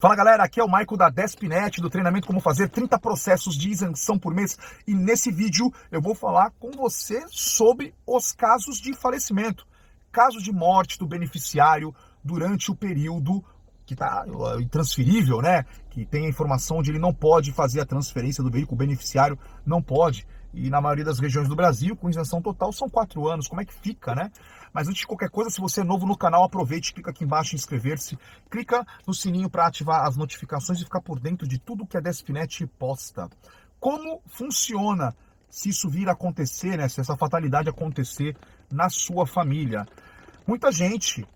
Fala galera, aqui é o Maico da Despinet, do treinamento Como Fazer 30 Processos de Isenção por Mês. E nesse vídeo eu vou falar com você sobre os casos de falecimento, casos de morte do beneficiário durante o período que está intransferível, né? Que tem a informação onde ele não pode fazer a transferência do veículo, o beneficiário não pode e na maioria das regiões do Brasil, com isenção total, são quatro anos. Como é que fica, né? Mas antes de qualquer coisa, se você é novo no canal, aproveite, clica aqui embaixo em inscrever-se, clica no sininho para ativar as notificações e ficar por dentro de tudo que a Despinet posta. Como funciona se isso vir a acontecer, né? Se essa fatalidade acontecer na sua família? Muita gente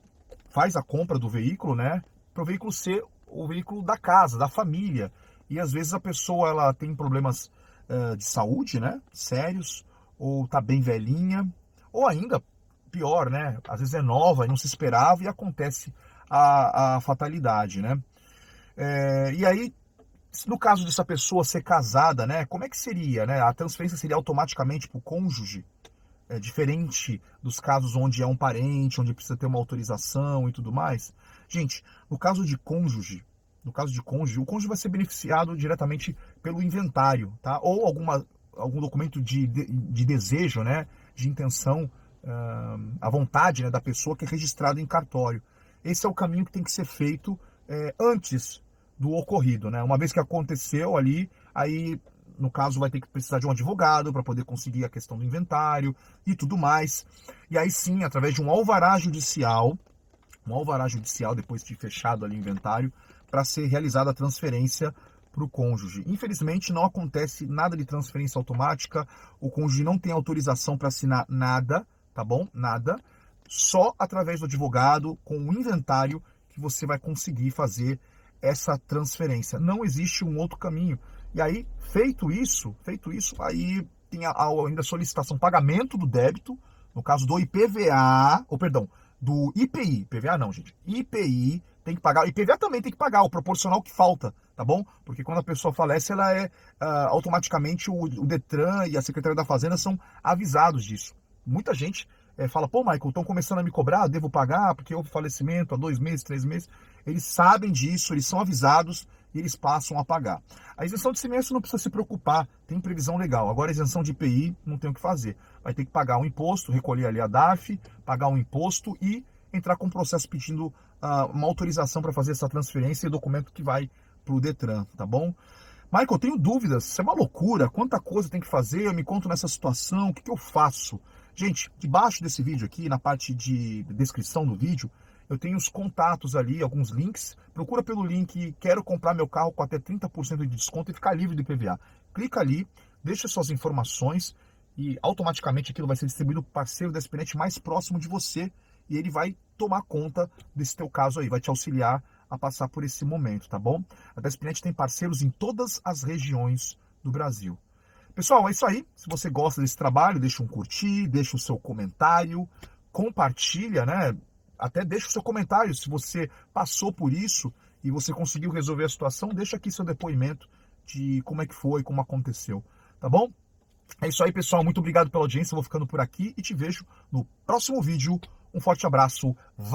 faz a compra do veículo, né? Para o veículo ser o veículo da casa, da família. E às vezes a pessoa ela tem problemas uh, de saúde, né? Sérios, ou tá bem velhinha, ou ainda pior, né? Às vezes é nova e não se esperava e acontece a, a fatalidade, né? É, e aí, no caso dessa pessoa ser casada, né? Como é que seria, né? A transferência seria automaticamente para o cônjuge? É diferente dos casos onde é um parente, onde precisa ter uma autorização e tudo mais. Gente, no caso de cônjuge, no caso de cônjuge, o cônjuge vai ser beneficiado diretamente pelo inventário, tá? Ou alguma, algum documento de, de, de desejo, né? De intenção, uh, a vontade né, da pessoa que é registrado em cartório. Esse é o caminho que tem que ser feito é, antes do ocorrido, né? Uma vez que aconteceu ali, aí no caso vai ter que precisar de um advogado para poder conseguir a questão do inventário e tudo mais. E aí sim, através de um alvará judicial, um alvará judicial depois de fechado ali o inventário, para ser realizada a transferência para o cônjuge. Infelizmente, não acontece nada de transferência automática, o cônjuge não tem autorização para assinar nada, tá bom? Nada. Só através do advogado, com o inventário, que você vai conseguir fazer essa transferência. Não existe um outro caminho. E aí, feito isso, feito isso, aí tem a, a, ainda a solicitação, pagamento do débito, no caso do IPVA, ou perdão, do IPI, IPVA não, gente, IPI tem que pagar. E PVA também tem que pagar, o proporcional que falta, tá bom? Porque quando a pessoa falece, ela é uh, automaticamente o, o, Detran e a Secretaria da Fazenda são avisados disso. Muita gente é, fala, pô, Michael, estão começando a me cobrar, devo pagar, porque houve falecimento há dois meses, três meses. Eles sabem disso, eles são avisados e eles passam a pagar. A isenção de semestre não precisa se preocupar, tem previsão legal. Agora a isenção de IPI não tem o que fazer. Vai ter que pagar um imposto, recolher ali a DAF, pagar um imposto e entrar com um processo pedindo uma autorização para fazer essa transferência e documento que vai para o Detran, tá bom? Michael, tenho dúvidas, isso é uma loucura, quanta coisa tem que fazer, eu me conto nessa situação, o que, que eu faço? Gente, debaixo desse vídeo aqui, na parte de descrição do vídeo, eu tenho os contatos ali, alguns links. Procura pelo link Quero comprar meu carro com até 30% de desconto e ficar livre do IPVA. Clica ali, deixa suas informações e automaticamente aquilo vai ser distribuído para o parceiro da Espinet mais próximo de você e ele vai tomar conta desse teu caso aí, vai te auxiliar a passar por esse momento, tá bom? A Despinet tem parceiros em todas as regiões do Brasil. Pessoal, é isso aí. Se você gosta desse trabalho, deixa um curtir, deixa o seu comentário, compartilha, né? Até deixa o seu comentário se você passou por isso e você conseguiu resolver a situação, deixa aqui seu depoimento de como é que foi, como aconteceu, tá bom? É isso aí, pessoal. Muito obrigado pela audiência. Eu vou ficando por aqui e te vejo no próximo vídeo um forte abraço. Valeu!